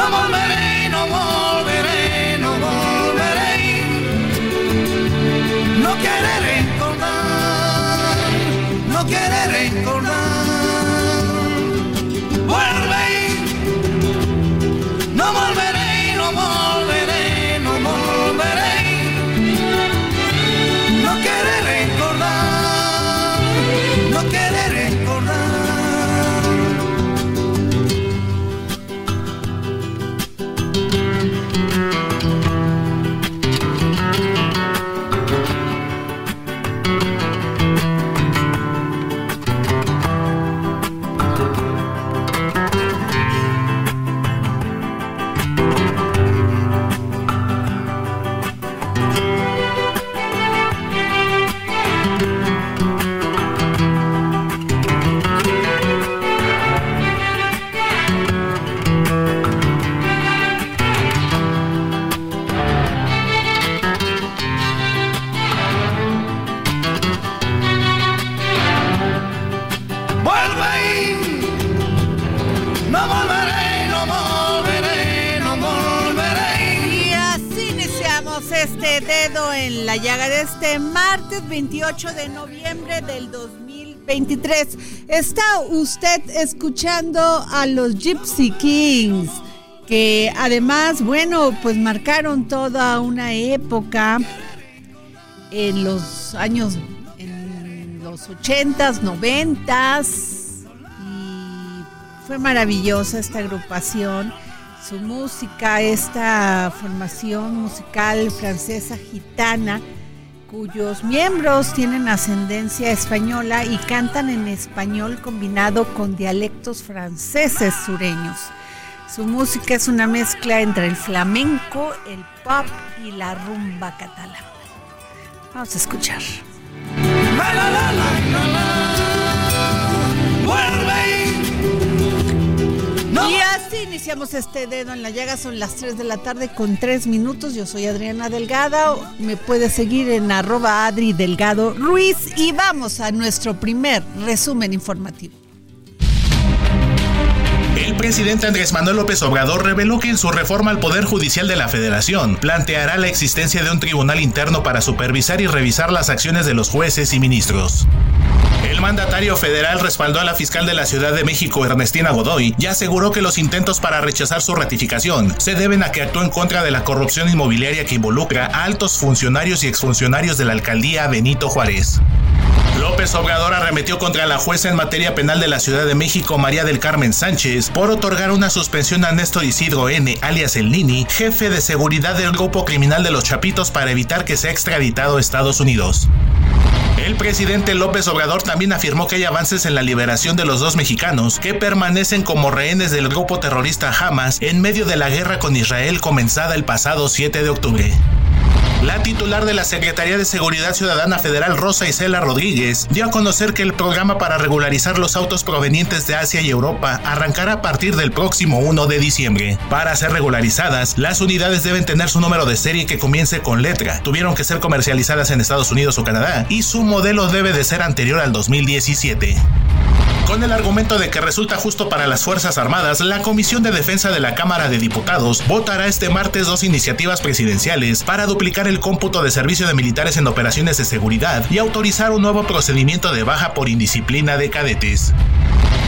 No volveré, no volveré, no volveré. No querer 28 de noviembre del 2023. Está usted escuchando a los Gypsy Kings, que además, bueno, pues marcaron toda una época en los años, en los 80s, 90s. Y fue maravillosa esta agrupación su música, esta formación musical francesa gitana, cuyos miembros tienen ascendencia española y cantan en español combinado con dialectos franceses sureños. Su música es una mezcla entre el flamenco, el pop y la rumba catalana. Vamos a escuchar. La, Y así iniciamos este dedo en la llaga. Son las 3 de la tarde con 3 minutos. Yo soy Adriana Delgado. Me puedes seguir en arroba Adri Delgado Ruiz. Y vamos a nuestro primer resumen informativo. El presidente Andrés Manuel López Obrador reveló que en su reforma al Poder Judicial de la Federación planteará la existencia de un tribunal interno para supervisar y revisar las acciones de los jueces y ministros. El mandatario federal respaldó a la fiscal de la Ciudad de México, Ernestina Godoy, y aseguró que los intentos para rechazar su ratificación se deben a que actuó en contra de la corrupción inmobiliaria que involucra a altos funcionarios y exfuncionarios de la alcaldía Benito Juárez. López Obrador arremetió contra la jueza en materia penal de la Ciudad de México, María del Carmen Sánchez, por otorgar una suspensión a Néstor Isidro N., alias El Nini, jefe de seguridad del grupo criminal de los Chapitos, para evitar que sea extraditado a Estados Unidos. El presidente López Obrador también afirmó que hay avances en la liberación de los dos mexicanos que permanecen como rehenes del grupo terrorista Hamas en medio de la guerra con Israel comenzada el pasado 7 de octubre. La titular de la Secretaría de Seguridad Ciudadana Federal, Rosa Isela Rodríguez, dio a conocer que el programa para regularizar los autos provenientes de Asia y Europa arrancará a partir del próximo 1 de diciembre. Para ser regularizadas, las unidades deben tener su número de serie que comience con letra, tuvieron que ser comercializadas en Estados Unidos o Canadá y su modelo debe de ser anterior al 2017. Con el argumento de que resulta justo para las Fuerzas Armadas, la Comisión de Defensa de la Cámara de Diputados votará este martes dos iniciativas presidenciales para duplicar el cómputo de servicio de militares en operaciones de seguridad y autorizar un nuevo procedimiento de baja por indisciplina de cadetes.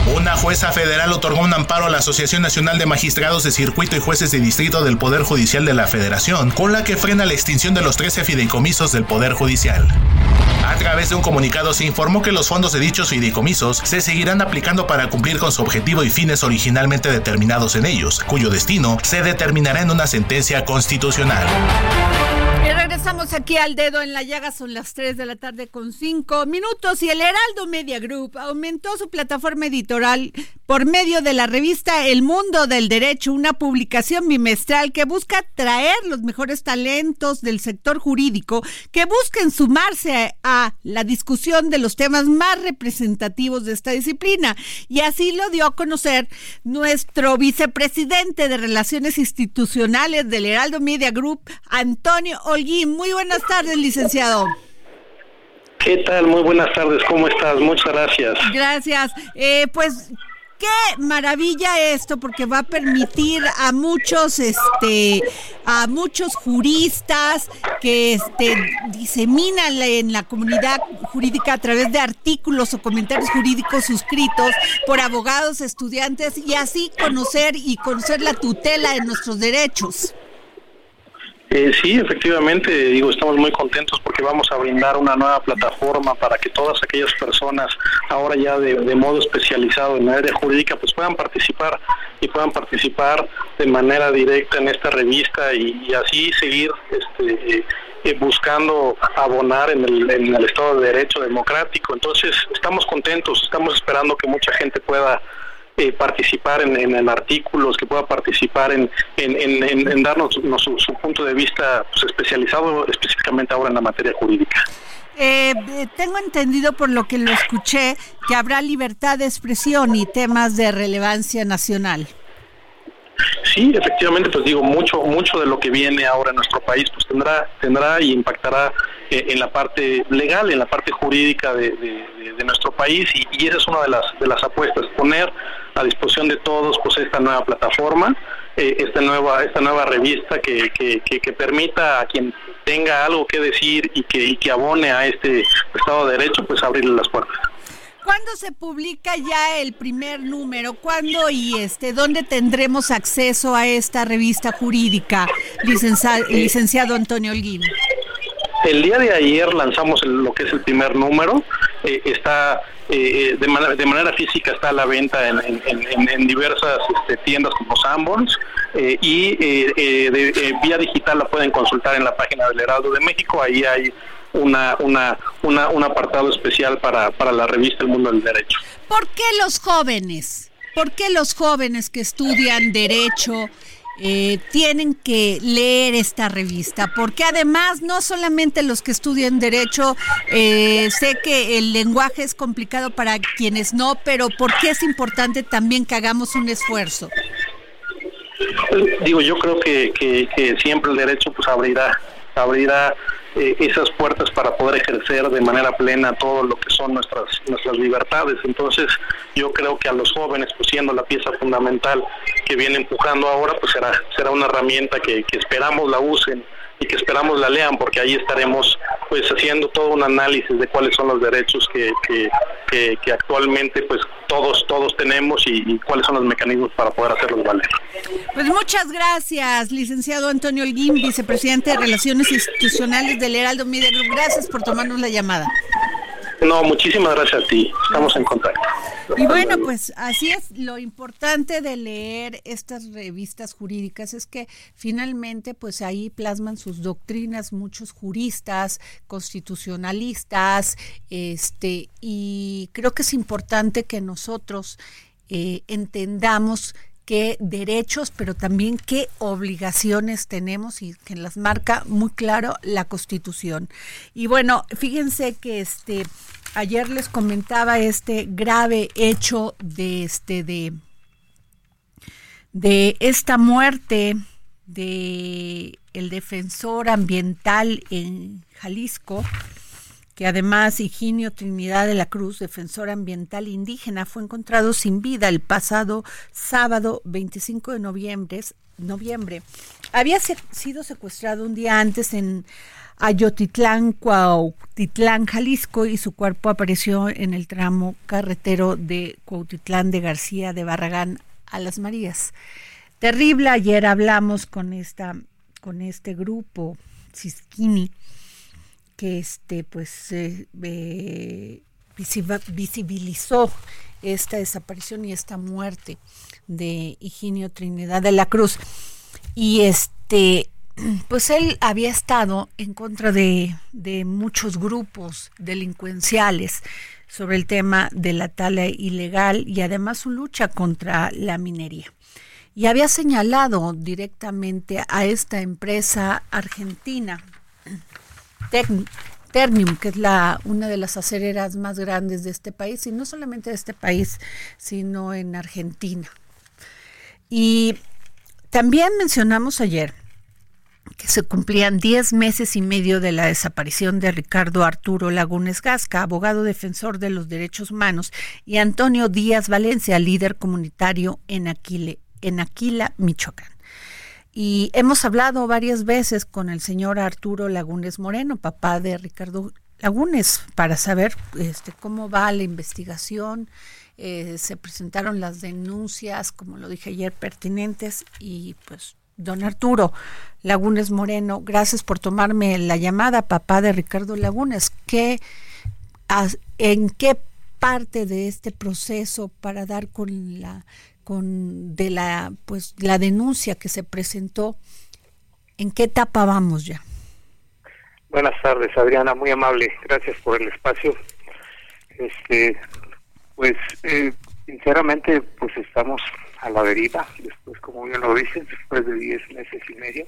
Una jueza federal otorgó un amparo a la Asociación Nacional de Magistrados de Circuito y Jueces de Distrito del Poder Judicial de la Federación, con la que frena la extinción de los 13 fideicomisos del Poder Judicial. A través de un comunicado se informó que los fondos de dichos fideicomisos se seguirán aplicando para cumplir con su objetivo y fines originalmente determinados en ellos, cuyo destino se determinará en una sentencia constitucional. Regresamos aquí al dedo en la llaga, son las 3 de la tarde con 5 minutos y el Heraldo Media Group aumentó su plataforma editorial por medio de la revista El Mundo del Derecho, una publicación bimestral que busca traer los mejores talentos del sector jurídico que busquen sumarse a la discusión de los temas más representativos de esta disciplina. Y así lo dio a conocer nuestro vicepresidente de Relaciones Institucionales del Heraldo Media Group, Antonio Holguín. Muy buenas tardes, licenciado. ¿Qué tal? Muy buenas tardes, ¿cómo estás? Muchas gracias. Gracias. Eh, pues qué maravilla esto porque va a permitir a muchos este a muchos juristas que este diseminan en la comunidad jurídica a través de artículos o comentarios jurídicos suscritos por abogados, estudiantes y así conocer y conocer la tutela de nuestros derechos. Eh, sí, efectivamente, digo, estamos muy contentos porque vamos a brindar una nueva plataforma para que todas aquellas personas, ahora ya de, modo especializado en la área jurídica, pues puedan participar y puedan participar de manera directa en esta revista y, así seguir este, eh, eh, buscando abonar en el, en el Estado de Derecho democrático. Entonces, estamos contentos, estamos esperando que mucha gente pueda eh, participar en, en, artículos, que pueda participar en, en, darnos su, punto de vista pues, especializado específicamente ahora en la materia jurídica. Eh, eh, tengo entendido por lo que lo escuché que habrá libertad de expresión y temas de relevancia nacional. Sí, efectivamente, pues digo, mucho mucho de lo que viene ahora en nuestro país pues tendrá tendrá y impactará en la parte legal, en la parte jurídica de, nuestro país y, y, esa es una de las de las apuestas, poner a disposición de todos pues esta nueva plataforma, eh, esta nueva esta nueva revista que, que, permita a quien tenga algo que decir y que, y que abone a este Estado de Derecho pues abrirle las puertas. ¿Cuándo se publica ya el primer número? ¿Cuándo y este dónde tendremos acceso a esta revista jurídica, licenciado, licenciado Antonio Holguín? El día de ayer lanzamos lo que es el primer número. Eh, está eh, de, manera, de manera física está a la venta en, diversas este, tiendas como Sanborns eh, y de, vía digital la pueden consultar en la página del Heraldo de México. Ahí hay una, una, una, un apartado especial para, para la revista El Mundo del Derecho. ¿Por qué los jóvenes? ¿Por qué los jóvenes que estudian derecho eh, tienen que leer esta revista, porque además no solamente los que estudian derecho, eh, sé que el lenguaje es complicado para quienes no, pero ¿por qué es importante también que hagamos un esfuerzo? Digo, yo creo que, que, siempre el derecho pues abrirá, abrirá eh, esas puertas para poder ejercer de manera plena todo lo que son nuestras nuestras libertades. Entonces, yo creo que a los jóvenes, pues siendo la pieza fundamental que viene empujando ahora, pues será será una herramienta que, que esperamos la usen y que esperamos la lean porque ahí estaremos pues haciendo todo un análisis de cuáles son los derechos que, que, que, actualmente pues todos todos tenemos y, cuáles son los mecanismos para poder hacerlos valer. Pues muchas gracias, licenciado Antonio Holguín, vicepresidente de Relaciones Institucionales del Heraldo Media. Gracias por tomarnos la llamada. No, muchísimas gracias a ti. Estamos en contacto. Y bueno, pues así es. Lo importante de leer estas revistas jurídicas es que finalmente, pues ahí plasman sus doctrinas muchos juristas, constitucionalistas, este, y creo que es importante que nosotros eh, entendamos qué derechos, pero también qué obligaciones tenemos y que las marca muy claro la Constitución. Y bueno, fíjense que este ayer les comentaba este grave hecho de este de de esta muerte de el defensor ambiental en Jalisco, que además Higinio Trinidad de la Cruz, defensor ambiental indígena, fue encontrado sin vida el pasado sábado 25 de noviembre. Había sido secuestrado un día antes en Ayotitlán, Cuautitlán, Jalisco, y su cuerpo apareció en el tramo carretero de Cuautitlán de García de Barragán a Las Marías. Terrible, ayer hablamos con esta con este grupo Cisquini que este pues eh, visibilizó esta desaparición y esta muerte de Higinio Trinidad de la Cruz y este pues él había estado en contra de, de muchos grupos delincuenciales sobre el tema de la tala ilegal y además su lucha contra la minería. Y había señalado directamente a esta empresa argentina, Ternium, que es la, una de las acereras más grandes de este país, y no solamente de este país, sino en Argentina. Y también mencionamos ayer que se cumplían 10 meses y medio de la desaparición de Ricardo Arturo Lagunes Gasca, abogado defensor de los derechos humanos, y Antonio Díaz Valencia, líder comunitario en, Aquile, en Aquila, Michoacán. Y hemos hablado varias veces con el señor Arturo Lagunes Moreno, papá de Ricardo Lagunes, para saber este, cómo va la investigación. Eh, se presentaron las denuncias, como lo dije ayer, pertinentes y pues Don Arturo Lagunes Moreno, gracias por tomarme la llamada, papá de Ricardo Lagunes. ¿Qué, ¿En qué parte de este proceso para dar con la con de la pues la denuncia que se presentó? ¿En qué etapa vamos ya? Buenas tardes, Adriana, muy amable, gracias por el espacio. Este, pues eh, sinceramente, pues estamos a la deriva, después, como bien lo dicen, después de 10 meses y medio.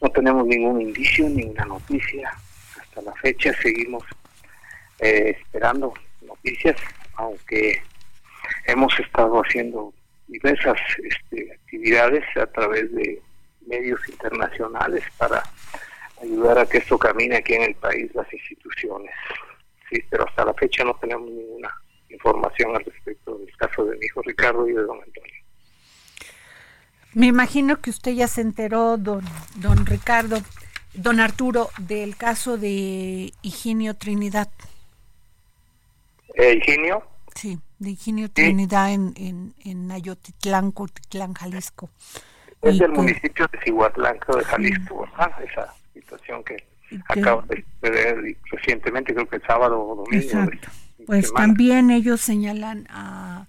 No tenemos ningún indicio, ninguna noticia. Hasta la fecha seguimos eh, esperando noticias, aunque hemos estado haciendo diversas este, actividades a través de medios internacionales para ayudar a que esto camine aquí en el país, las instituciones. Sí, pero hasta la fecha no tenemos ninguna información al respecto del caso de mi hijo Ricardo y de don Antonio. Me imagino que usted ya se enteró, don, don Ricardo, don Arturo, del caso de Higinio Trinidad. ¿Eh, ¿Higinio? Sí, de Higinio Trinidad en, en, en Ayotitlán, Cotitlán, Jalisco. Es del municipio de Cihuatlán, de Jalisco, Esa situación que, acaba de suceder recientemente, creo que el sábado o domingo. Exacto. Pues también ellos señalan a,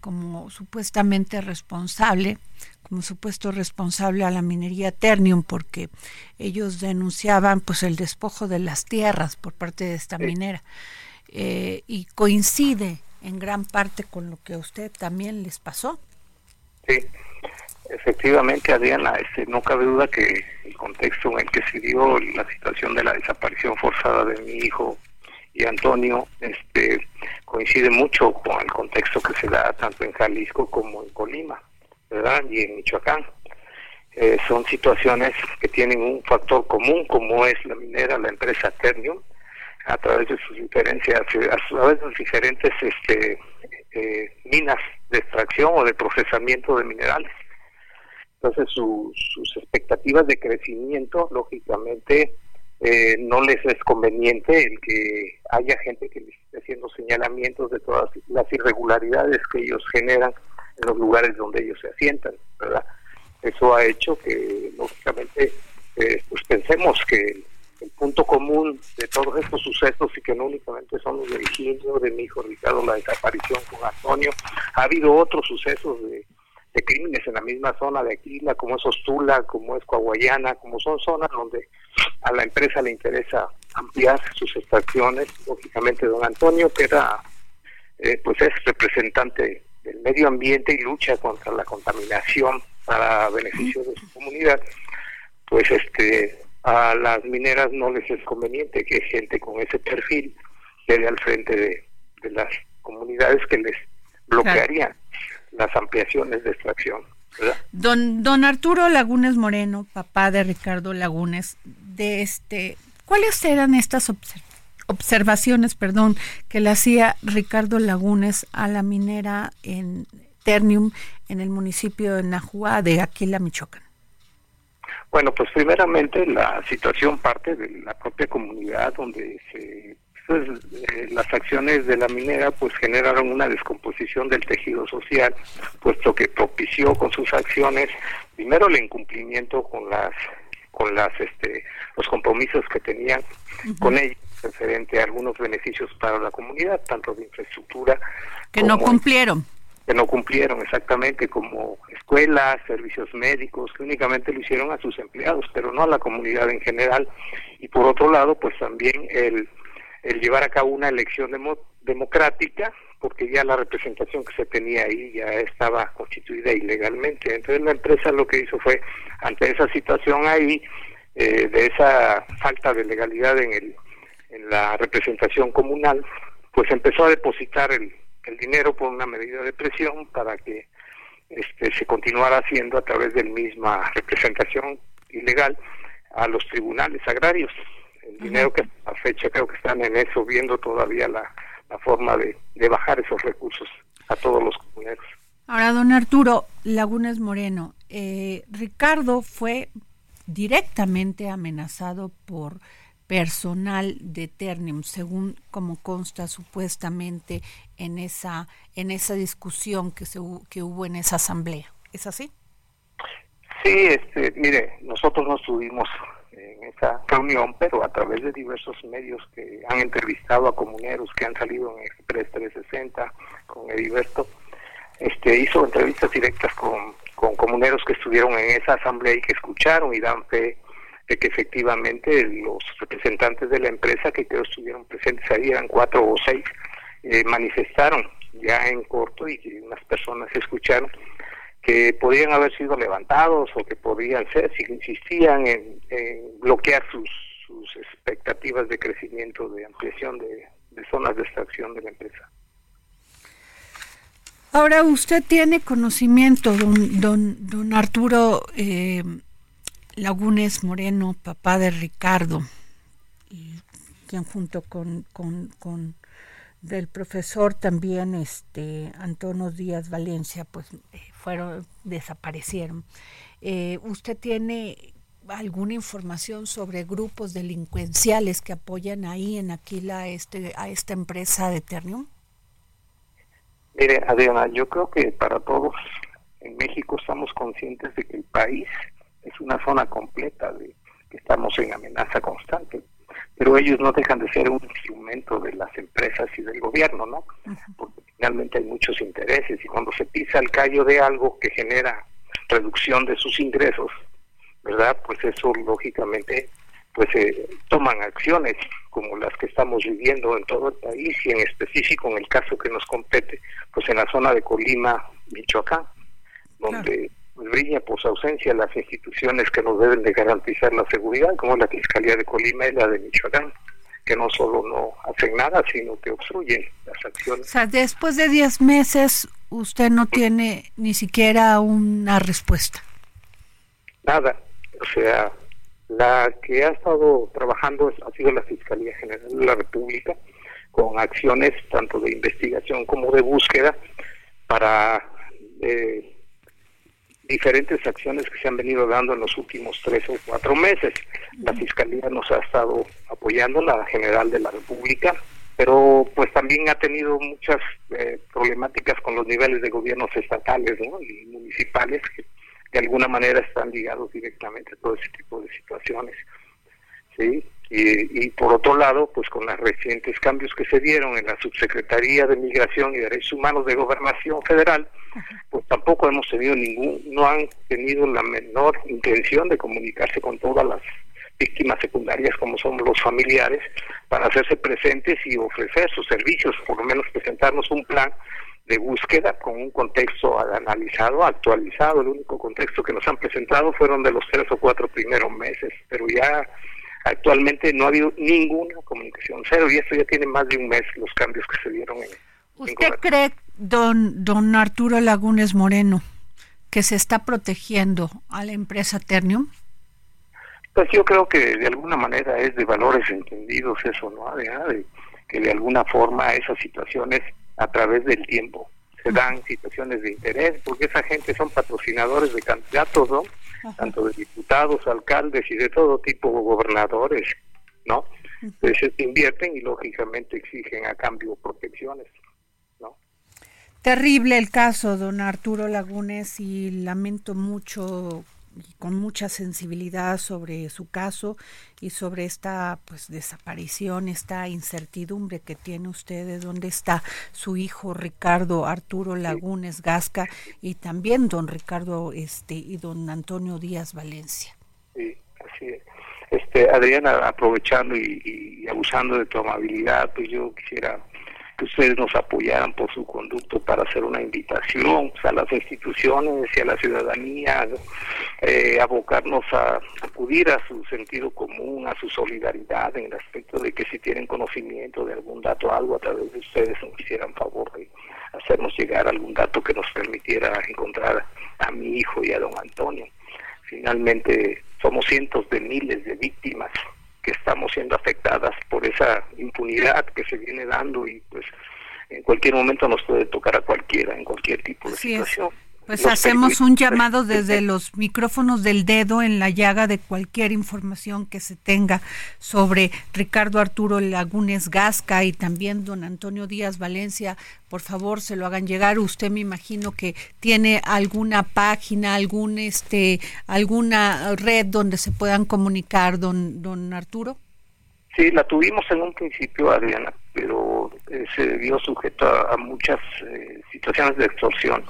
como supuestamente responsable, como supuesto responsable a la minería Ternium, porque ellos denunciaban pues el despojo de las tierras por parte de esta minera. Eh, y coincide en gran parte con lo que a usted también les pasó. Sí, efectivamente, Adriana, este, no cabe duda que el contexto en el que se dio la situación de la desaparición forzada de mi hijo y Antonio este, coincide mucho con el contexto que se da tanto en Jalisco como en Colima, ¿verdad? Y en Michoacán. Eh, son situaciones que tienen un factor común, como es la minera, la empresa Ternium, a través de sus diferencias, a través de sus diferentes este, eh, minas de extracción o de procesamiento de minerales. Entonces, sus expectativas de crecimiento, lógicamente, eh, no les es conveniente el que haya gente que les esté haciendo señalamientos de todas las irregularidades que ellos generan en los lugares donde ellos se asientan, ¿verdad? Eso ha hecho que, lógicamente, eh, pues pensemos que el punto común de todos estos sucesos y que no únicamente son los de de mi hijo Ricardo, la desaparición con Antonio, ha habido otros sucesos de crímenes en la misma zona de Aquila, como es Ostula, como es Coahuayana, como son zonas donde a la empresa le interesa ampliar sus extracciones. Lógicamente, don Antonio, que era, eh, pues es representante del medio ambiente y lucha contra la contaminación para beneficio de su comunidad, pues este a las mineras no les es conveniente que gente con ese perfil quede al frente de, las comunidades que les bloquearían las ampliaciones de extracción. Don, don Arturo Lagunes Moreno, papá de Ricardo Lagunes, de este, ¿cuáles eran estas observaciones, perdón, que le hacía Ricardo Lagunes a la minera en Ternium en el municipio de Nahuá de Aquila, Michoacán? Bueno, pues primeramente la situación parte de la propia comunidad donde se pues, eh, las acciones de la minera pues generaron una descomposición del tejido social, puesto que propició con sus acciones primero el incumplimiento con las con las este los compromisos que tenían con ellos referente a algunos beneficios para la comunidad, tanto de infraestructura que no cumplieron que no cumplieron exactamente como escuelas, servicios médicos, que únicamente lo hicieron a sus empleados, pero no a la comunidad en general. Y por otro lado, pues también el, el llevar a cabo una elección democrática, porque ya la representación que se tenía ahí ya estaba constituida ilegalmente. Entonces la empresa lo que hizo fue, ante esa situación ahí, eh, de esa falta de legalidad en, el, en la representación comunal, pues empezó a depositar el, el dinero por una medida de presión para que este, se continuara haciendo a través de la misma representación ilegal a los tribunales agrarios. El dinero que a fecha creo que están en eso, viendo todavía la, forma de, bajar esos recursos a todos los comuneros. Ahora, don Arturo Lagunes Moreno, eh, Ricardo fue directamente amenazado por personal de Ternium, según como consta supuestamente en esa en esa discusión que se que hubo en esa asamblea. ¿Es así? Sí, este, mire, nosotros no estuvimos en esa reunión, pero a través de diversos medios que han entrevistado a comuneros que han salido en Express 360 con Ediberto, este, hizo entrevistas directas con, con comuneros que estuvieron en esa asamblea y que escucharon y dan fe de que efectivamente los representantes de la empresa que creo estuvieron presentes ahí, eran cuatro o seis, eh, manifestaron ya en corto y unas personas escucharon que podían haber sido levantados o que podían ser si insistían en, bloquear sus, sus, expectativas de crecimiento, de ampliación de, zonas de extracción de la empresa. Ahora, usted tiene conocimiento, don, don, don Arturo, eh, Lagunes Moreno, papá de Ricardo, y quien junto con, con, con del profesor también este Antonio Díaz Valencia pues eh, fueron desaparecieron. Eh, usted tiene alguna información sobre grupos delincuenciales que apoyan ahí en Aquila este a esta empresa de Ternium mire Adriana yo creo que para todos en México estamos conscientes de que el país es una zona completa de que estamos en amenaza constante. Pero ellos no dejan de ser un instrumento de las empresas y del gobierno, ¿no? Porque finalmente hay muchos intereses y cuando se pisa el callo de algo que genera reducción de sus ingresos, ¿verdad? Pues eso lógicamente pues eh, toman acciones como las que estamos viviendo en todo el país y en específico en el caso que nos compete, pues en la zona de Colima, Michoacán, donde brilla por su ausencia las instituciones que nos deben de garantizar la seguridad, como la Fiscalía de Colima y la de Michoacán, que no solo no hacen nada, sino que obstruyen las acciones. O sea, después de 10 meses usted no tiene ni siquiera una respuesta. Nada, o sea, la que ha estado trabajando ha sido la Fiscalía General de la República, con acciones tanto de investigación como de búsqueda para eh, diferentes acciones que se han venido dando en los últimos tres o cuatro meses. La Fiscalía nos ha estado apoyando, la General de la República, pero pues también ha tenido muchas eh, problemáticas con los niveles de gobiernos estatales y municipales que de alguna manera están ligados directamente a todo ese tipo de situaciones. ¿sí? Y, por otro lado, pues con los recientes cambios que se dieron en la Subsecretaría de Migración y Derechos Humanos de Gobernación Federal, pues tampoco hemos tenido ningún, no han tenido la menor intención de comunicarse con todas las víctimas secundarias como son los familiares para hacerse presentes y ofrecer sus servicios, por lo menos presentarnos un plan de búsqueda con un contexto analizado, actualizado. El único contexto que nos han presentado fueron de los tres o cuatro primeros meses, pero ya actualmente no ha habido ninguna comunicación cero y esto ya tiene más de un mes los cambios que se dieron en. ¿Usted cree, don, don Arturo Lagunes Moreno, que se está protegiendo a la empresa Ternium? Pues yo creo que de alguna manera es de valores entendidos eso, ¿no? De, que de alguna forma esas situaciones a través del tiempo se dan situaciones de interés, porque esa gente son patrocinadores de candidatos, ¿no? Tanto de diputados, alcaldes y de todo tipo, gobernadores, ¿no? Entonces invierten y lógicamente exigen a cambio protecciones, ¿no? Terrible el caso, don Arturo Lagunes, y lamento mucho y con mucha sensibilidad sobre su caso y sobre esta pues desaparición, esta incertidumbre que tiene usted de dónde está su hijo Ricardo Arturo Lagunes Gasca y también don Ricardo este y don Antonio Díaz Valencia. Sí, así es. Este, Adriana, aprovechando y, y abusando de tu amabilidad, pues yo quisiera que ustedes nos apoyaran por su conducto para hacer una invitación a las instituciones y a la ciudadanía, eh, abocarnos a acudir a su sentido común, a su solidaridad en el aspecto de que si tienen conocimiento de algún dato, algo a través de ustedes nos hicieran favor de hacernos llegar algún dato que nos permitiera encontrar a mi hijo y a don Antonio. Finalmente, somos cientos de miles de víctimas que estamos siendo afectadas por esa impunidad que se viene dando y pues en cualquier momento nos puede tocar a cualquiera, en cualquier tipo de situación. Pues hacemos un llamado desde los micrófonos del dedo en la llaga de cualquier información que se tenga sobre Ricardo Arturo Lagunes Gasca y también don Antonio Díaz Valencia. Por favor, se lo hagan llegar. Usted me imagino que tiene alguna página, algún este, alguna red donde se puedan comunicar, don, don Arturo. Sí, la tuvimos en un principio, Adriana, pero eh, se vio sujeto a, muchas eh, situaciones de extorsión.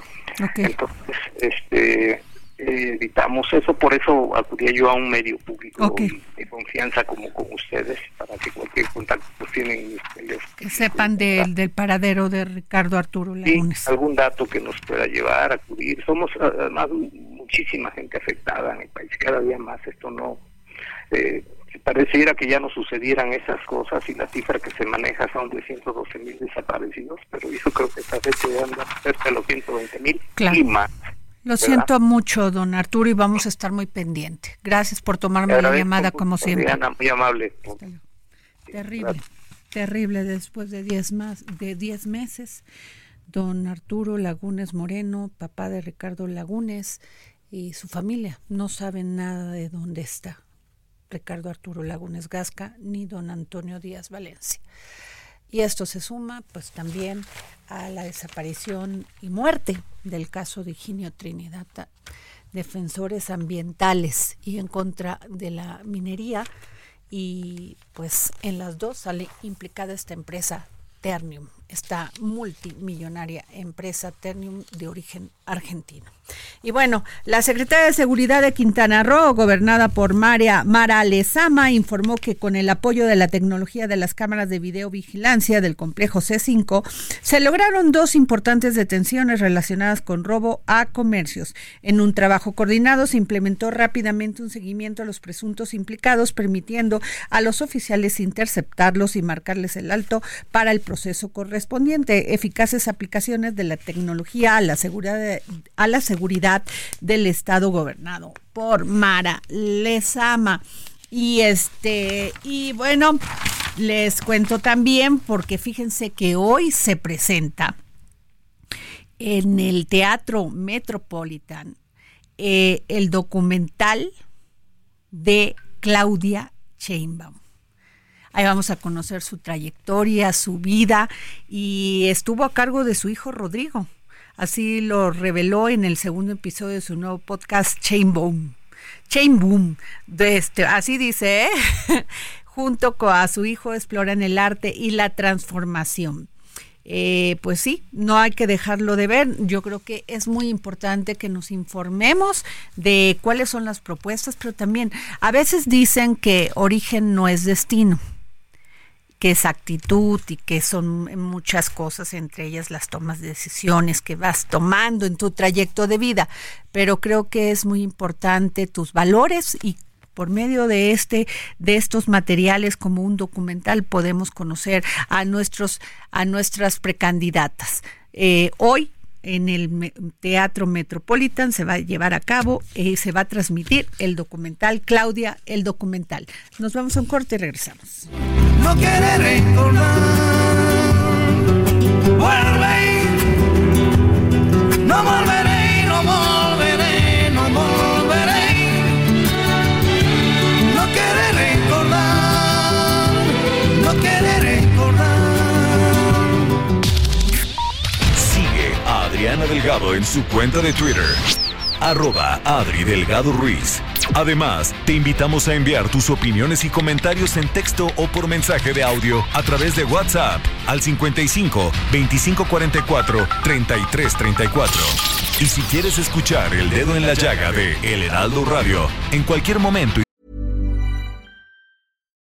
Entonces, este, evitamos eso, por eso acudía yo a un medio público de confianza como con ustedes, para que cualquier contacto pues tienen Que sepan del, del paradero de Ricardo Arturo Lagunes. algún dato que nos pueda llevar a acudir. Somos además muchísima gente afectada en el país, cada día más esto no... Eh, pareciera que ya no sucedieran esas cosas y la cifra que se maneja son de 112 mil desaparecidos, pero yo creo que esta se anda cerca de los 120 mil y más. Lo siento mucho, don Arturo, y vamos a estar muy pendiente. Gracias por tomarme la llamada como siempre. muy amable. Terrible, terrible después de 10 más de 10 meses. Don Arturo Lagunes Moreno, papá de Ricardo Lagunes y su familia no saben nada de dónde está. Ricardo Arturo Lagunes Gasca ni don Antonio Díaz Valencia. Y esto se suma pues también a la desaparición y muerte del caso de Higinio Trinidad, defensores ambientales y en contra de la minería y pues en las dos sale implicada esta empresa Ternium, esta multimillonaria empresa Ternium de origen argentino. Y bueno, la secretaria de Seguridad de Quintana Roo, gobernada por María Mara Lezama, informó que con el apoyo de la tecnología de las cámaras de videovigilancia del complejo C5, se lograron dos importantes detenciones relacionadas con robo a comercios. En un trabajo coordinado se implementó rápidamente un seguimiento a los presuntos implicados, permitiendo a los oficiales interceptarlos y marcarles el alto para el proceso correspondiente. Eficaces aplicaciones de la tecnología a la seguridad, a la seguridad del Estado gobernado por Mara Lezama. Y este, y bueno, les cuento también, porque fíjense que hoy se presenta en el Teatro Metropolitan eh, el documental de Claudia Sheinbaum. Ahí vamos a conocer su trayectoria, su vida y estuvo a cargo de su hijo Rodrigo. Así lo reveló en el segundo episodio de su nuevo podcast Chain Boom. Chain Boom. De este, así dice, ¿eh? junto con a su hijo exploran el arte y la transformación. Eh, pues sí, no hay que dejarlo de ver. Yo creo que es muy importante que nos informemos de cuáles son las propuestas, pero también a veces dicen que origen no es destino que es actitud y que son muchas cosas, entre ellas las tomas de decisiones que vas tomando en tu trayecto de vida. Pero creo que es muy importante tus valores y por medio de este de estos materiales como un documental podemos conocer a nuestros a nuestras precandidatas eh, hoy en el Teatro Metropolitan se va a llevar a cabo y se va a transmitir el documental Claudia el documental. Nos vamos a un corte y regresamos. No quiere recordar. Vuelve no Adriana Delgado en su cuenta de Twitter. Arroba Adri Delgado Ruiz. Además, te invitamos a enviar tus opiniones y comentarios en texto o por mensaje de audio a través de WhatsApp al 55 2544 3334. Y si quieres escuchar El Dedo en la Llaga de El Heraldo Radio en cualquier momento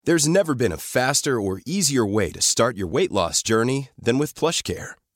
There's never been a faster or easier way to start your weight loss journey than with PlushCare.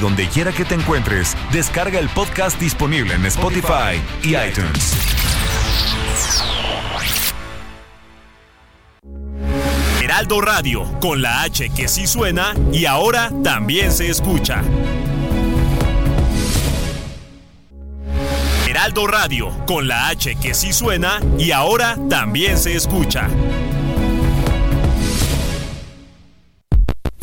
Donde quiera que te encuentres, descarga el podcast disponible en Spotify y iTunes. Heraldo Radio, con la H que sí suena y ahora también se escucha. Heraldo Radio, con la H que sí suena y ahora también se escucha.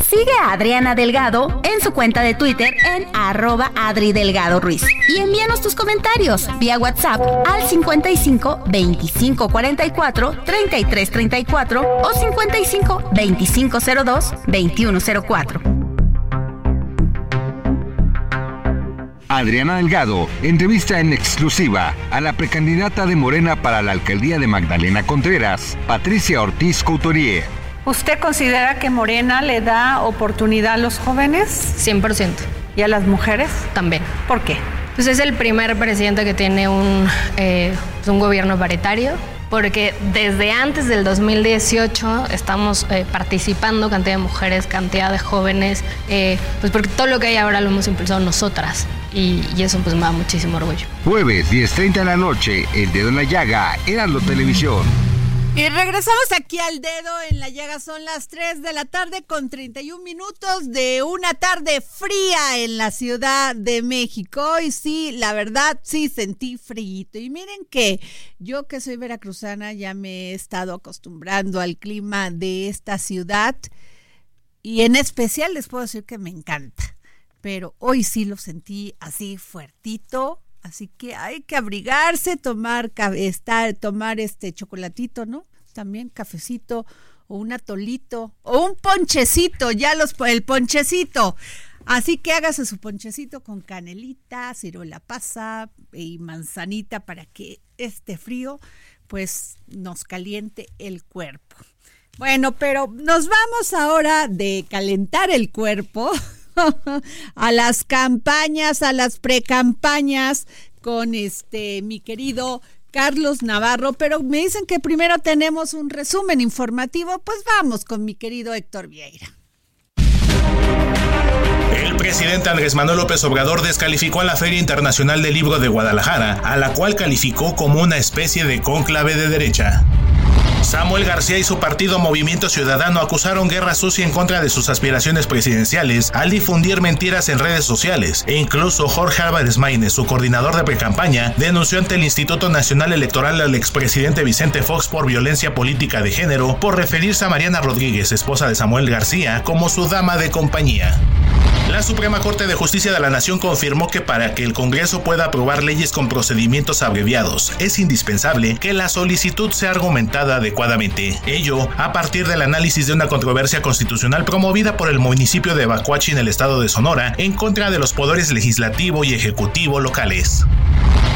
Sigue a Adriana Delgado en su cuenta de Twitter en arroba Adri Delgado Ruiz. Y envíanos tus comentarios vía WhatsApp al 55 25 44 33 34 o 55 25 02 21 04. Adriana Delgado entrevista en exclusiva a la precandidata de Morena para la alcaldía de Magdalena Contreras, Patricia Ortiz Couturier. ¿Usted considera que Morena le da oportunidad a los jóvenes? 100%. ¿Y a las mujeres? También. ¿Por qué? Pues es el primer presidente que tiene un, eh, pues un gobierno paritario, porque desde antes del 2018 estamos eh, participando cantidad de mujeres, cantidad de jóvenes, eh, pues porque todo lo que hay ahora lo hemos impulsado nosotras. Y, y eso pues me da muchísimo orgullo. Jueves 10.30 de la noche, El Dedo en la Llaga, Heraldo Televisión. Y regresamos aquí al dedo en la llaga. Son las 3 de la tarde con 31 minutos de una tarde fría en la Ciudad de México. Y sí, la verdad, sí sentí frío. Y miren que yo que soy veracruzana ya me he estado acostumbrando al clima de esta ciudad. Y en especial les puedo decir que me encanta. Pero hoy sí lo sentí así fuertito, Así que hay que abrigarse, tomar, estar, tomar este chocolatito, ¿no? También cafecito o un atolito o un ponchecito, ya los el ponchecito. Así que hágase su ponchecito con canelita, ciruela pasa y manzanita para que este frío pues nos caliente el cuerpo. Bueno, pero nos vamos ahora de calentar el cuerpo a las campañas, a las precampañas con este mi querido Carlos Navarro, pero me dicen que primero tenemos un resumen informativo, pues vamos con mi querido Héctor Vieira. El presidente Andrés Manuel López Obrador descalificó a la Feria Internacional del Libro de Guadalajara, a la cual calificó como una especie de cónclave de derecha. Samuel García y su partido Movimiento Ciudadano acusaron guerra sucia en contra de sus aspiraciones presidenciales al difundir mentiras en redes sociales e incluso Jorge Álvarez Maínez, su coordinador de precampaña, denunció ante el Instituto Nacional Electoral al expresidente Vicente Fox por violencia política de género por referirse a Mariana Rodríguez, esposa de Samuel García, como su dama de compañía. La Suprema Corte de Justicia de la Nación confirmó que para que el Congreso pueda aprobar leyes con procedimientos abreviados, es indispensable que la solicitud sea argumentada Ello a partir del análisis de una controversia constitucional promovida por el municipio de Bacuachi en el estado de Sonora en contra de los poderes legislativo y ejecutivo locales.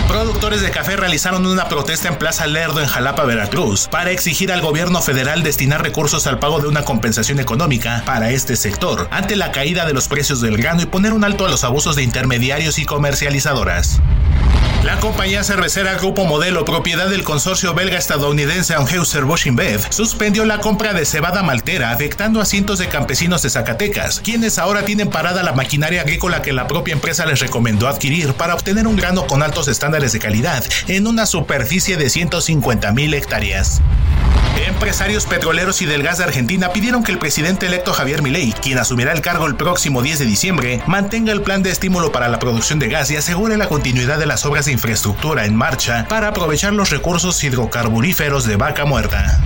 Productores de café realizaron una protesta en Plaza Lerdo en Jalapa, Veracruz, para exigir al gobierno federal destinar recursos al pago de una compensación económica para este sector ante la caída de los precios del grano y poner un alto a los abusos de intermediarios y comercializadoras. La compañía cervecera Grupo Modelo, propiedad del consorcio belga-estadounidense Anheuser-Busch InBev, suspendió la compra de cebada maltera, afectando a cientos de campesinos de Zacatecas, quienes ahora tienen parada la maquinaria agrícola que la propia empresa les recomendó adquirir para obtener un grano con altos estándares de calidad en una superficie de 150 mil hectáreas. Empresarios petroleros y del gas de Argentina pidieron que el presidente electo Javier Milei, quien asumirá el cargo el próximo 10 de diciembre, mantenga el plan de estímulo para la producción de gas y asegure la continuidad de las obras infraestructura en marcha para aprovechar los recursos hidrocarburíferos de Vaca Muerta.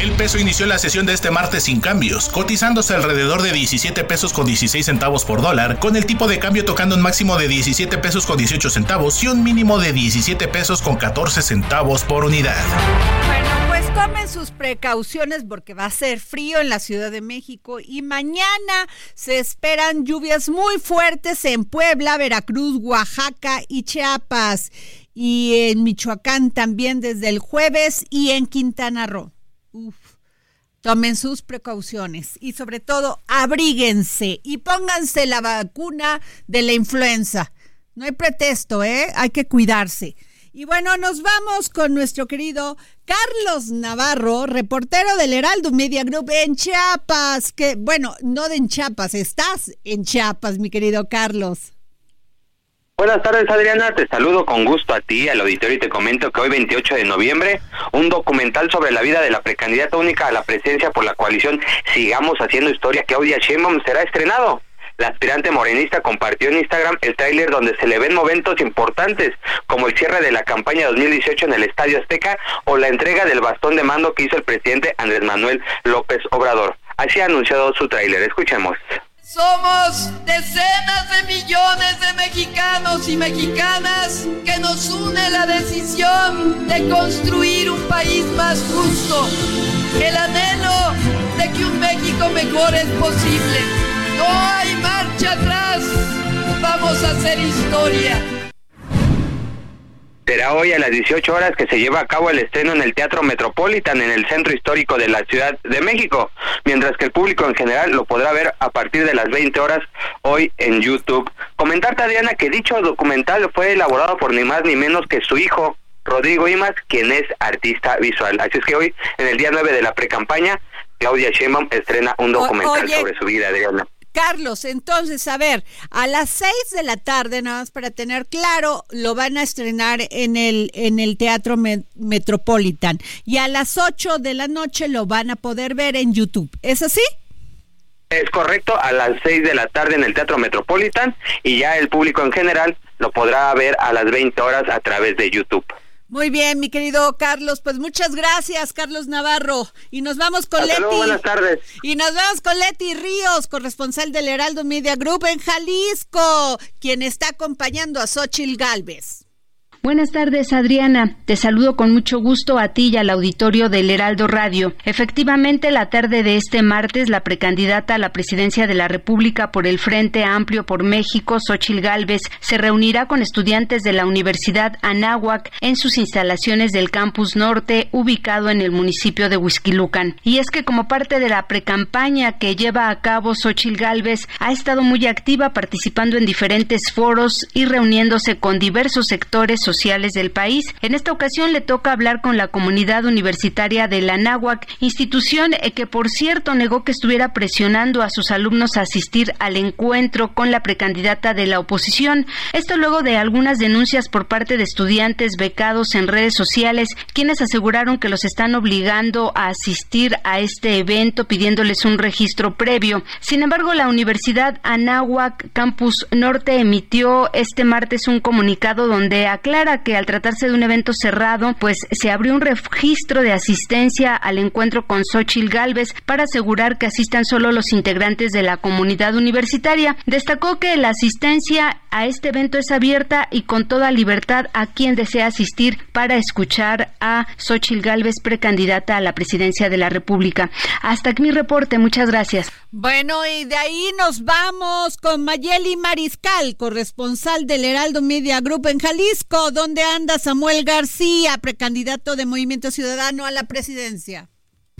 El peso inició la sesión de este martes sin cambios, cotizándose alrededor de 17 pesos con 16 centavos por dólar, con el tipo de cambio tocando un máximo de 17 pesos con 18 centavos y un mínimo de 17 pesos con 14 centavos por unidad. Tomen sus precauciones porque va a ser frío en la Ciudad de México y mañana se esperan lluvias muy fuertes en Puebla, Veracruz, Oaxaca y Chiapas y en Michoacán también desde el jueves y en Quintana Roo. Tomen sus precauciones y sobre todo abríguense y pónganse la vacuna de la influenza. No hay pretexto, ¿eh? Hay que cuidarse. Y bueno, nos vamos con nuestro querido Carlos Navarro, reportero del Heraldo Media Group en Chiapas, que bueno, no de en Chiapas, estás en Chiapas, mi querido Carlos. Buenas tardes, Adriana. Te saludo con gusto a ti, al auditorio, y te comento que hoy, 28 de noviembre, un documental sobre la vida de la precandidata única a la presidencia por la coalición Sigamos Haciendo Historia, Claudia Sheinbaum, será estrenado. La aspirante morenista compartió en Instagram el tráiler donde se le ven momentos importantes, como el cierre de la campaña 2018 en el Estadio Azteca o la entrega del bastón de mando que hizo el presidente Andrés Manuel López Obrador. Así ha anunciado su tráiler. Escuchemos. Somos decenas de millones de mexicanos y mexicanas que nos une la decisión de construir un país más justo, el anhelo de que un México mejor es posible. No hay marcha atrás, vamos a hacer historia. Será hoy a las 18 horas que se lleva a cabo el estreno en el Teatro Metropolitan en el centro histórico de la Ciudad de México, mientras que el público en general lo podrá ver a partir de las 20 horas hoy en YouTube. Comentarte, Adriana, que dicho documental fue elaborado por ni más ni menos que su hijo, Rodrigo Imas, quien es artista visual. Así es que hoy, en el día 9 de la pre-campaña, Claudia Sheinbaum estrena un documental sobre su vida, Adriana. Carlos, entonces, a ver, a las seis de la tarde, nada más para tener claro, lo van a estrenar en el, en el Teatro Me- Metropolitan. Y a las ocho de la noche lo van a poder ver en YouTube. ¿Es así? Es correcto, a las 6 de la tarde en el Teatro Metropolitan y ya el público en general lo podrá ver a las 20 horas a través de YouTube. Muy bien, mi querido Carlos, pues muchas gracias, Carlos Navarro. Y nos vamos con Hasta Leti. luego, buenas tardes. Y nos vamos con Leti Ríos, corresponsal del Heraldo Media Group en Jalisco, quien está acompañando a Xochil Gálvez. Buenas tardes, Adriana. Te saludo con mucho gusto a ti y al auditorio del Heraldo Radio. Efectivamente, la tarde de este martes, la precandidata a la presidencia de la República por el Frente Amplio por México, Xochil Gálvez, se reunirá con estudiantes de la Universidad Anáhuac en sus instalaciones del Campus Norte, ubicado en el municipio de Huizquilucan. Y es que como parte de la precampaña que lleva a cabo Xochil Gálvez, ha estado muy activa participando en diferentes foros y reuniéndose con diversos sectores sociales del país. En esta ocasión le toca hablar con la comunidad universitaria de la Náhuac, institución eh, que por cierto negó que estuviera presionando a sus alumnos a asistir al encuentro con la precandidata de la oposición. Esto luego de algunas denuncias por parte de estudiantes becados en redes sociales, quienes aseguraron que los están obligando a asistir a este evento pidiéndoles un registro previo. Sin embargo, la Universidad Anáhuac Campus Norte emitió este martes un comunicado donde aclara aclara que al tratarse de un evento cerrado, pues se abrió un registro de asistencia al encuentro con Xochil Gálvez para asegurar que asistan solo los integrantes de la comunidad universitaria. Destacó que la asistencia a este evento es abierta y con toda libertad a quien desea asistir para escuchar a Xochil Gálvez, precandidata a la presidencia de la República. Hasta aquí mi reporte. Muchas gracias. Bueno, y de ahí nos vamos con Mayeli Mariscal, corresponsal del Heraldo Media Group en Jalisco, donde anda Samuel García, precandidato de Movimiento Ciudadano a la presidencia.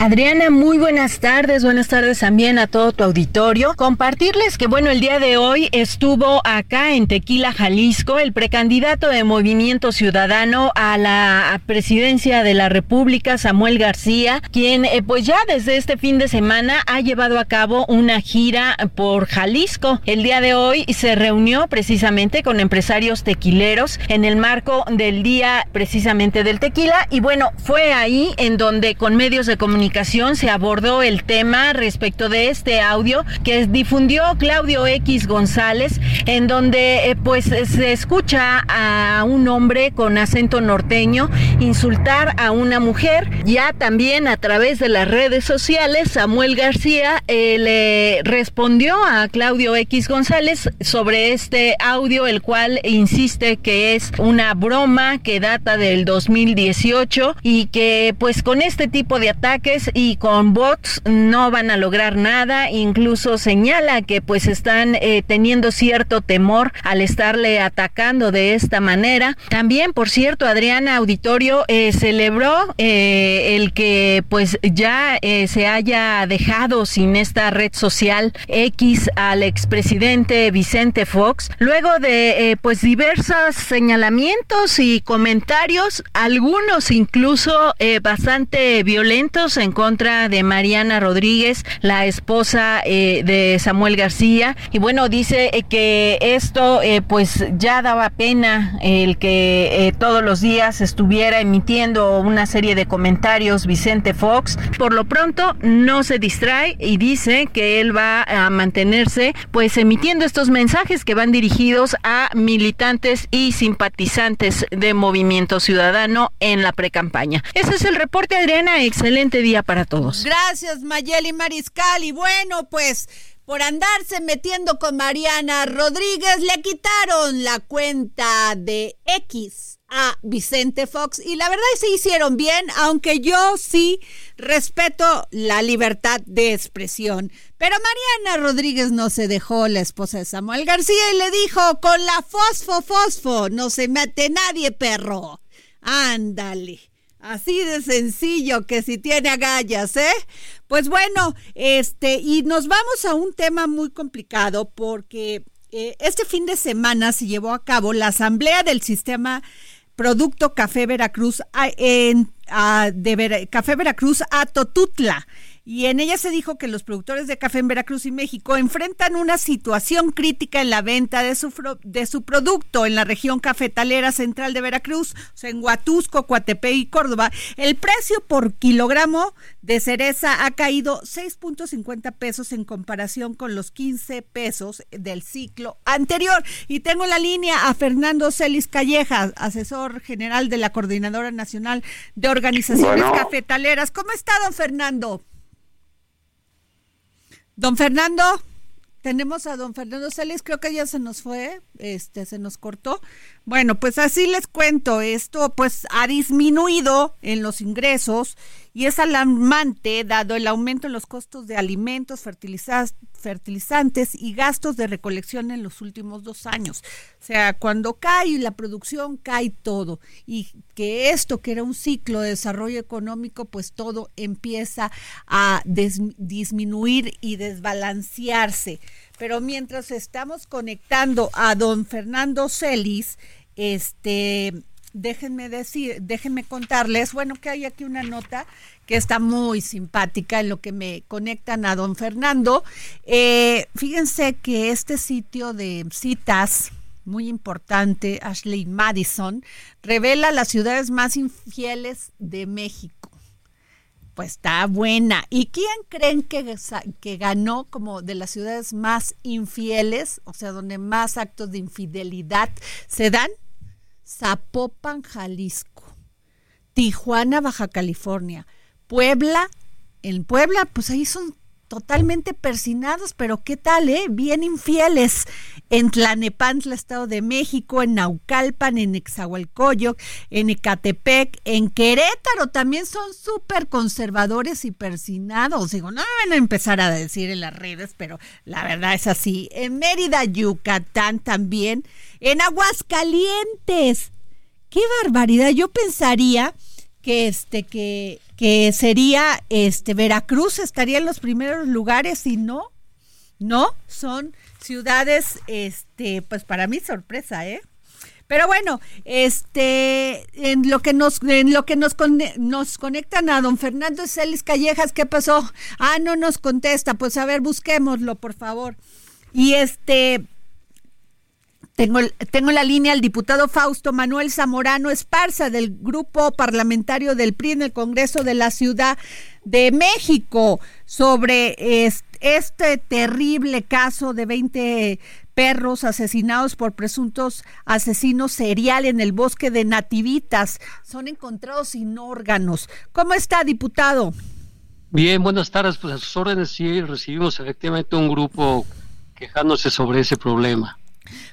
Adriana, muy buenas tardes, buenas tardes también a todo tu auditorio. Compartirles que, bueno, el día de hoy estuvo acá en Tequila, Jalisco, el precandidato de Movimiento Ciudadano a la presidencia de la República, Samuel García, quien eh, pues ya desde este fin de semana ha llevado a cabo una gira por Jalisco. El día de hoy se reunió precisamente con empresarios tequileros en el marco del día precisamente del tequila y bueno, fue ahí en donde con medios de comunicación se abordó el tema respecto de este audio que difundió Claudio X González, en donde eh, pues se escucha a un hombre con acento norteño insultar a una mujer. Ya también a través de las redes sociales, Samuel García eh, le respondió a Claudio X González sobre este audio, el cual insiste que es una broma que data del 2018 y que pues con este tipo de ataques y con bots no van a lograr nada. Incluso señala que pues están eh, teniendo cierto temor al estarle atacando de esta manera. También, por cierto, Adriana Auditorio eh, celebró eh, el que pues ya se haya dejado sin esta red social X al expresidente Vicente Fox, luego de pues diversos señalamientos y comentarios, algunos incluso bastante violentos en contra de Mariana Rodríguez, la esposa eh, de Samuel García. Y bueno, dice eh, que esto eh, pues ya daba pena el que todos los días estuviera emitiendo una serie de comentarios Vicente Fox. Por lo pronto no se distrae y dice que él va a mantenerse pues emitiendo estos mensajes que van dirigidos a militantes y simpatizantes de Movimiento Ciudadano en la precampaña. Ese es el reporte, Adriana. Excelente día para todos. Gracias, Mayeli Mariscal. Y bueno, pues por andarse metiendo con Mariana Rodríguez, le quitaron la cuenta de X a Vicente Fox y la verdad se hicieron bien, aunque yo sí respeto la libertad de expresión. Pero Mariana Rodríguez no se dejó, la esposa de Samuel García, y le dijo, con la fosfo, fosfo, no se mete nadie, perro. Ándale. Así de sencillo que si tiene agallas, ¿eh? Pues bueno, este, y nos vamos a un tema muy complicado porque eh, este fin de semana se llevó a cabo la asamblea del sistema Producto Café Veracruz en, de Café Veracruz a Totutla y en ella se dijo que los productores de café en Veracruz y México enfrentan una situación crítica en la venta de su, de su producto en la región cafetalera central de Veracruz, o sea, en Huatusco, Coatepec y Córdoba. El precio por kilogramo de cereza ha caído 6.50 pesos en comparación con los 15 pesos del ciclo anterior. Y tengo la línea a Fernando Celis Calleja, asesor general de la Coordinadora Nacional de Organizaciones Cafetaleras. ¿Cómo está, don Fernando? Don Fernando, tenemos a don Fernando Celis, creo que ya se nos fue, este, se nos cortó. Bueno, pues así les cuento, esto pues ha disminuido en los ingresos y es alarmante dado el aumento en los costos de alimentos, fertilizantes y gastos de recolección en los últimos dos años. O sea, cuando cae la producción, cae todo. Y que esto, que era un ciclo de desarrollo económico, pues todo empieza a disminuir y desbalancearse. Pero mientras estamos conectando a don Fernando Celis, este déjenme decir, déjenme contarles, bueno, que hay aquí una nota que está muy simpática en lo que me conectan a don Fernando. Eh, fíjense que este sitio de citas muy importante, Ashley Madison, revela las ciudades más infieles de México. Pues está buena. ¿Y quién creen que, que ganó como de las ciudades más infieles, o sea, donde más actos de infidelidad se dan? Zapopan, Jalisco, Tijuana, Baja California, Puebla, en Puebla, pues ahí son totalmente persinados, pero qué tal, ¿eh? Bien infieles. En Tlanepantla, Estado de México, en Naucalpan, en Exahualcoyoc, en Ecatepec, en Querétaro también son súper conservadores y persinados. Digo, no van a empezar a decir en las redes, pero la verdad es así. En Mérida, Yucatán también. En Aguascalientes. ¡Qué barbaridad! Yo pensaría que este que que sería este Veracruz estaría en los primeros lugares y no no son ciudades este pues para mí sorpresa eh pero bueno este en lo que nos en lo que nos nos conectan a don Fernando Celis Callejas qué pasó ah no nos contesta pues a ver busquémoslo por favor. Y este tengo, tengo la línea al diputado Fausto Manuel Zamorano Esparza del grupo parlamentario del PRI en el Congreso de la Ciudad de México sobre este, terrible caso de 20 perros asesinados por presuntos asesinos serial en el bosque de Nativitas. Son encontrados sin órganos. ¿Cómo está, diputado? Bien, buenas tardes. Pues a sus órdenes sí recibimos efectivamente un grupo quejándose sobre ese problema.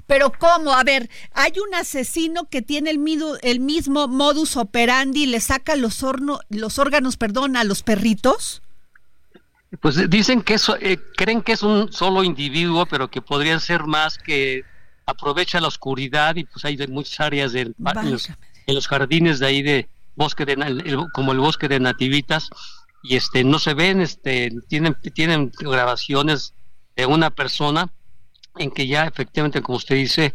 Pero ¿cómo? A ver, hay un asesino que tiene el, el mismo modus operandi y le saca los, los órganos, perdón, a los perritos. Pues dicen que eso, eh, creen que es un solo individuo, pero que podría ser más que aprovecha la oscuridad y pues hay muchas áreas en, los, jardines de ahí de bosque de como el bosque de nativitas y este no se ven este tienen tienen grabaciones de una persona en que ya efectivamente, como usted dice,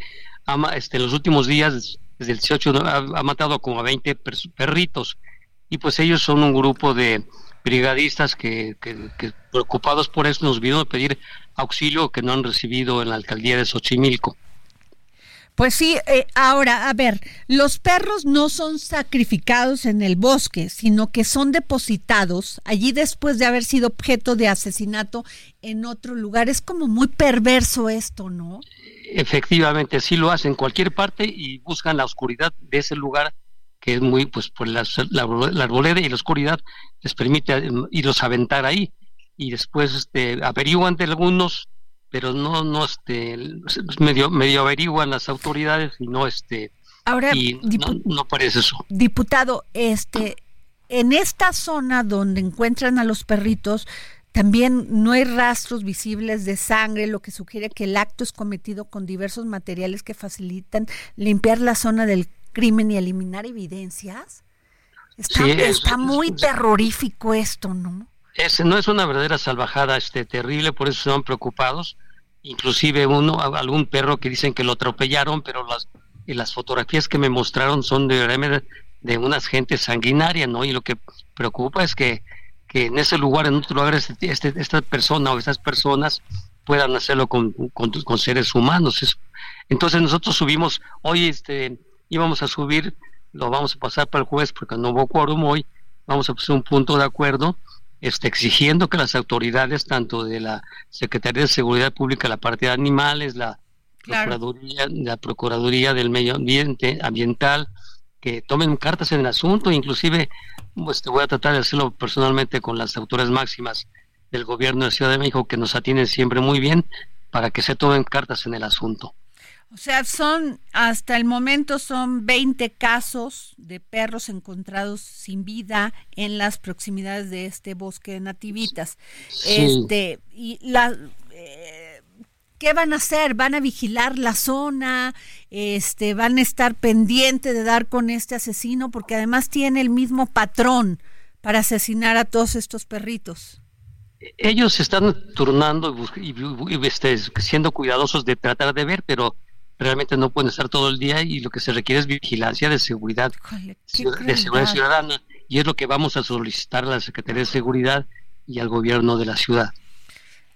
este, los últimos días, desde el 18, ha, matado como a 20 perritos. Y pues ellos son un grupo de brigadistas que, preocupados por eso nos vino a pedir auxilio que no han recibido en la alcaldía de Xochimilco. Pues sí, eh, ahora, a ver, los perros no son sacrificados en el bosque, sino que son depositados allí después de haber sido objeto de asesinato en otro lugar. Es como muy perverso esto, ¿no? Efectivamente, sí lo hacen en cualquier parte y buscan la oscuridad de ese lugar que es muy, pues, por la, la, arboleda y la oscuridad les permite eh, irlos a aventar ahí y después este, averiguan de algunos pero no no este medio medio averiguan las autoridades y no este ahora y no, parece eso diputado este en esta zona donde encuentran a los perritos también no hay rastros visibles de sangre, lo que sugiere que el acto es cometido con diversos materiales que facilitan limpiar la zona del crimen y eliminar evidencias. Está, está muy terrorífico esto, ¿no? Ese no es una verdadera salvajada este terrible, por eso están preocupados. Inclusive uno, algún perro que dicen que lo atropellaron, pero las, y las fotografías que me mostraron son de, de unas gentes sanguinarias, ¿no? Y lo que preocupa es que, que en ese lugar, en otro lugar, este, este, esta persona o estas personas puedan hacerlo con, con, seres humanos. entonces nosotros subimos, hoy este, íbamos a subir, lo vamos a pasar para el juez porque no hubo quórum hoy, vamos a hacer un punto de acuerdo este, exigiendo que las autoridades, tanto de la Secretaría de Seguridad Pública, la parte de animales, la Procuraduría, la Procuraduría del Medio Ambiente, Ambiental, que tomen cartas en el asunto, inclusive pues, te voy a tratar de hacerlo personalmente con las autoridades máximas del gobierno de Ciudad de México, que nos atienden siempre muy bien, para que se tomen cartas en el asunto. O sea, son, hasta el momento son 20 casos de perros encontrados sin vida en las proximidades de este bosque de nativitas. Este, y la, eh, ¿qué van a hacer? ¿Van a vigilar la zona? Este, ¿Van a estar pendientes de dar con este asesino? Porque además tiene el mismo patrón para asesinar a todos estos perritos ellos están turnando y, este, siendo cuidadosos de tratar de ver, pero realmente no pueden estar todo el día y lo que se requiere es vigilancia de seguridad, de seguridad ciudadana y es lo que vamos a solicitar a la Secretaría de Seguridad y al gobierno de la ciudad.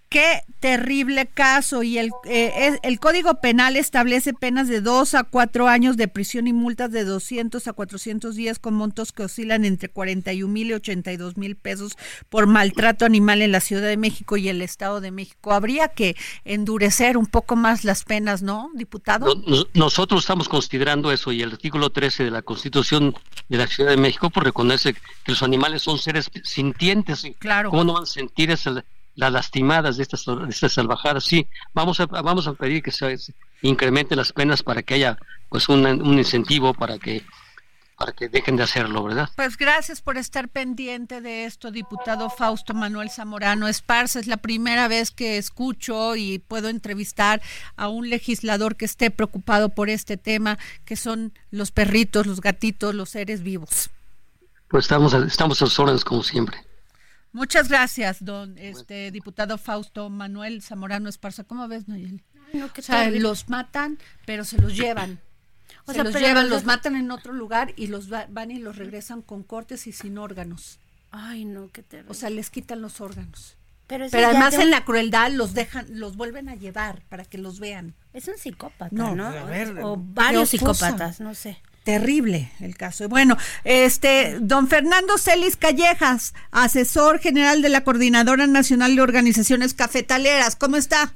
Qué terrible caso y el, eh, el Código Penal establece penas de 2 a 4 años de prisión y multas de 200 a 400 días con montos que oscilan entre 41 mil y 82 mil pesos por maltrato animal en la Ciudad de México y el Estado de México. Habría que endurecer un poco más las penas, ¿no, diputado? nosotros estamos considerando eso y el artículo 13 de la Constitución de la Ciudad de México pues, reconoce que los animales son seres sintientes. Claro. ¿Cómo no van a sentir ese las lastimadas de estas, de estas salvajadas. Sí, vamos a, vamos a pedir que se, incremente las penas para que haya pues un, un incentivo para que para que dejen de hacerlo, ¿verdad? Pues gracias por estar pendiente de esto, diputado Fausto Manuel Zamorano Esparza. Es la primera vez que escucho y puedo entrevistar a un legislador que esté preocupado por este tema, que son los perritos, los gatitos, los seres vivos. Pues estamos, estamos a sus órdenes como siempre. Muchas gracias, don este diputado Fausto Manuel Zamorano Esparza. ¿Cómo ves, Nayeli? o sea, los matan, pero se los llevan. O se sea, los llevan, los matan en otro lugar y los van y los regresan con cortes y sin órganos. Ay, no, qué terrible. O sea, les quitan los órganos. Pero, además en la crueldad los dejan, los vuelven a llevar para que los vean. Es un psicópata, ¿no? o varios psicópatas, no sé terrible el caso. Bueno, este, don Fernando Celis Callejas, asesor general de la Coordinadora Nacional de Organizaciones Cafetaleras, ¿cómo está?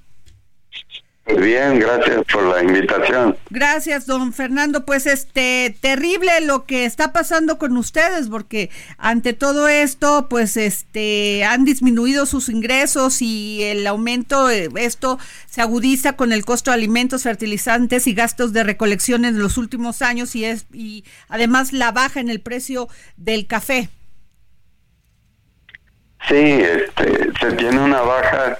Bien, gracias por la invitación. Gracias, don Fernando. Pues este terrible lo que está pasando con ustedes, porque ante todo esto, pues este han disminuido sus ingresos y el aumento, eh, esto se agudiza con el costo de alimentos, fertilizantes y gastos de recolección en los últimos años y es y además la baja en el precio del café. Sí, este, se tiene una baja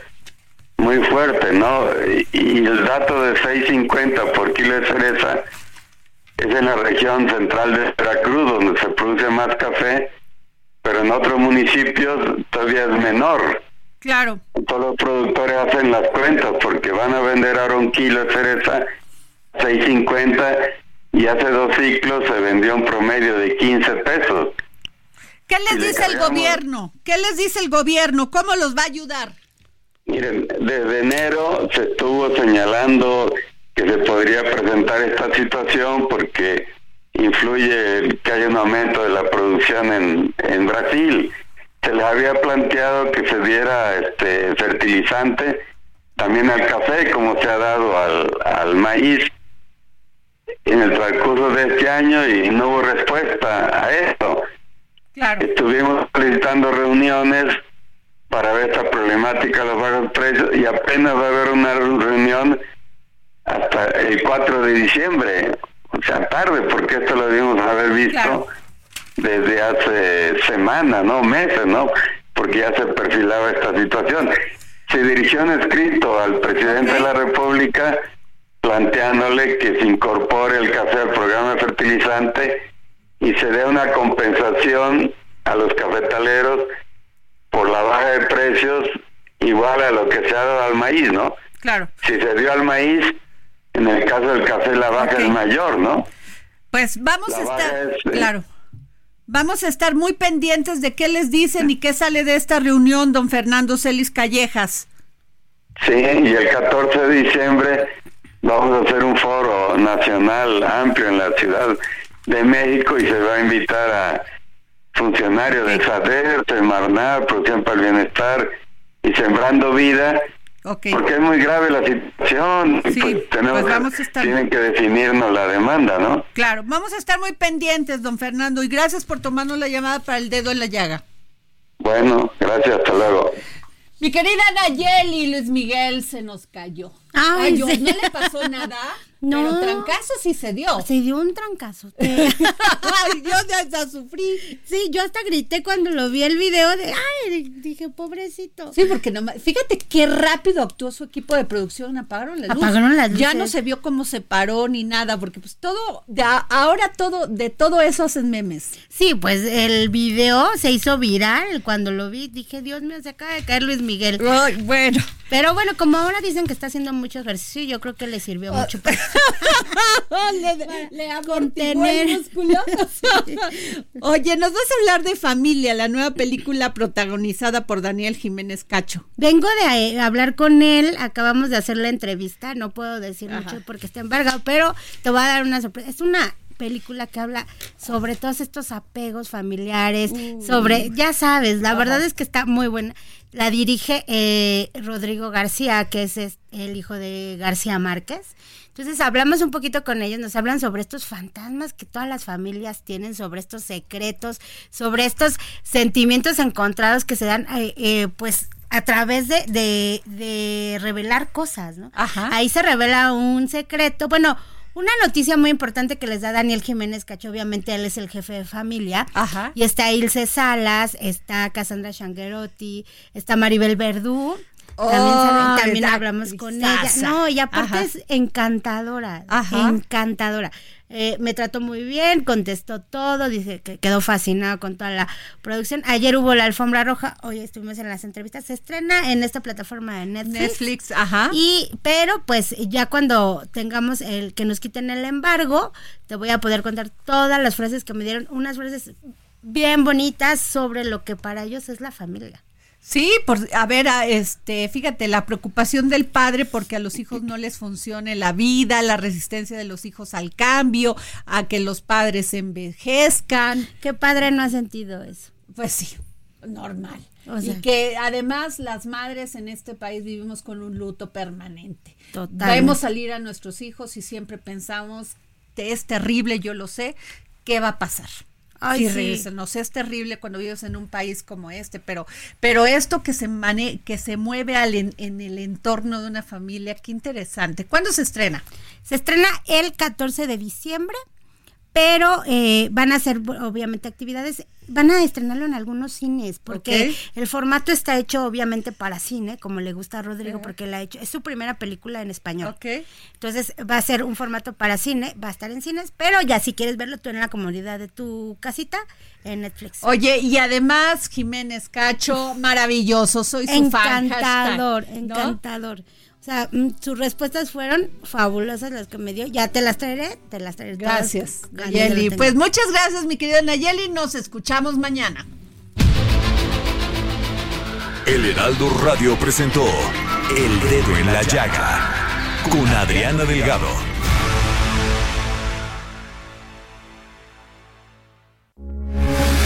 muy fuerte, ¿no? Y, el dato de 6.50 por kilo de cereza es en la región central de Veracruz, donde se produce más café, pero en otros municipios todavía es menor. Claro. Todos los productores hacen las cuentas porque van a vender ahora un kilo de cereza 6.50 y hace dos ciclos se vendió un promedio de 15 pesos. ¿Qué les dice el gobierno? ¿Qué les dice el gobierno? ¿Cómo los va a ayudar? Miren, desde enero se estuvo señalando que se podría presentar esta situación porque influye que haya un aumento de la producción en, en Brasil. Se les había planteado que se diera este fertilizante también al café, como se ha dado al, al maíz en el transcurso de este año y no hubo respuesta a esto. Claro. Estuvimos solicitando reuniones para ver esta problemática de los bajos precios y apenas va a haber una reunión hasta el 4 de diciembre, o sea, tarde, porque esto lo debimos haber visto desde hace semanas, ¿no? Meses, ¿no? Porque ya se perfilaba esta situación. Se dirigió un escrito al presidente de la República planteándole que se incorpore el café al programa fertilizante y se dé una compensación a los cafetaleros por la baja de precios igual a lo que se ha dado al maíz, ¿no? Claro. Si se dio al maíz, en el caso del café la baja es mayor, ¿no? Pues vamos a estar, claro. Vamos a estar muy pendientes de qué les dicen y qué sale de esta reunión, don Fernando Celis Callejas. Sí, y el 14 de diciembre vamos a hacer un foro nacional amplio en la Ciudad de México y se va a invitar a funcionarios de SADER, de Marnar, Protección para el Bienestar y Sembrando Vida, porque es muy grave la situación. Sí, pues tenemos vamos a estar... Tienen que definirnos la demanda, ¿no? Claro, vamos a estar muy pendientes, don Fernando, y gracias por tomarnos la llamada para el dedo en la llaga. Bueno, gracias, hasta luego. Mi querida Nayeli, Luis Miguel se nos cayó. Ay, ¿no le pasó nada? No. Pero trancazo sí se dio. Se dio un trancazo. ay, yo hasta sufrí. Sí, yo hasta grité cuando lo vi el video de, ay, dije, pobrecito. Sí, porque no, fíjate qué rápido actuó su equipo de producción, apagaron las luces. Apagaron las luces. Ya no se vio cómo se paró ni nada, porque pues todo, de ahora todo, de todo eso hacen memes. Sí, pues el video se hizo viral. Cuando lo vi, dije, Dios mío, se acaba de caer Luis Miguel. Ay, bueno. Pero bueno, como ahora dicen que está haciendo mucho ejercicio y yo creo que le sirvió mucho le, le el músculo. Oye, nos vas a hablar de Familia, la nueva película protagonizada por Daniel Jiménez Cacho. Vengo de eh, hablar con él, acabamos de hacer la entrevista, no puedo decir Ajá. mucho porque está embargado, pero te voy a dar una sorpresa. Es una película que habla sobre todos estos apegos familiares, Uh. sobre, ya sabes, la verdad es que está muy buena. La dirige eh, Rodrigo García, que es, el hijo de García Márquez. Entonces hablamos un poquito con ellos, nos hablan sobre estos fantasmas que todas las familias tienen, sobre estos secretos, sobre estos sentimientos encontrados que se dan, eh, eh, pues a través de, de, de revelar cosas, ¿no? Ahí se revela un secreto, bueno, una noticia muy importante que les da Daniel Jiménez Cacho, obviamente él es el jefe de familia. Ajá. Y está Ilse Salas, está Cassandra Shanguerotti, está Maribel Verdú. También, hablamos con ella. No, y aparte Ajá. es encantadora. Ajá. Encantadora. Eh, me trató muy bien, contestó todo, dice que quedó fascinado con toda la producción. Ayer hubo la alfombra roja, hoy estuvimos en las entrevistas. Se estrena en esta plataforma de Netflix. Netflix, ajá. Y, pero pues ya cuando tengamos el que nos quiten el embargo, te voy a poder contar todas las frases que me dieron, unas frases bien bonitas sobre lo que para ellos es la familia. Sí, por, a ver, a, este, fíjate, la preocupación del padre porque a los hijos no les funcione la vida, la resistencia de los hijos al cambio, a que los padres envejezcan. ¿Qué padre no ha sentido eso? Pues sí, normal. O sea- y que además las madres en este país vivimos con un luto permanente. Totalmente. Vemos salir a nuestros hijos y siempre pensamos, "Te- es terrible, yo lo sé, ¿qué va a pasar? Ay, sí. regresan. No sé, es terrible cuando vives en un país como este, pero, pero esto que se mane que se mueve al en, en el entorno de una familia, qué interesante. ¿Cuándo se estrena? Se estrena el 14 de diciembre, pero eh, van a ser obviamente actividades, van a estrenarlo en algunos cines, porque el formato está hecho obviamente para cine, como le gusta a Rodrigo, porque la ha hecho, es su primera película en español. Ok. Entonces va a ser un formato para cine, va a estar en cines, pero ya si quieres verlo tú en la comodidad de tu casita, en Netflix. Oye, y además Jiménez Cacho, maravilloso, soy su fan. encantador, hashtag, ¿no? encantador. O sea, mm, sus respuestas fueron fabulosas las que me dio. Ya te las traeré, te las traeré. todas. Gracias, Nayeli. Pues muchas gracias, mi querida Nayeli. Nos escuchamos mañana. El Heraldo Radio presentó El Dedo en la Llaga con Adriana Delgado.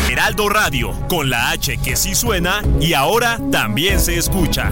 Heraldo Radio, con la H que sí suena y ahora también se escucha.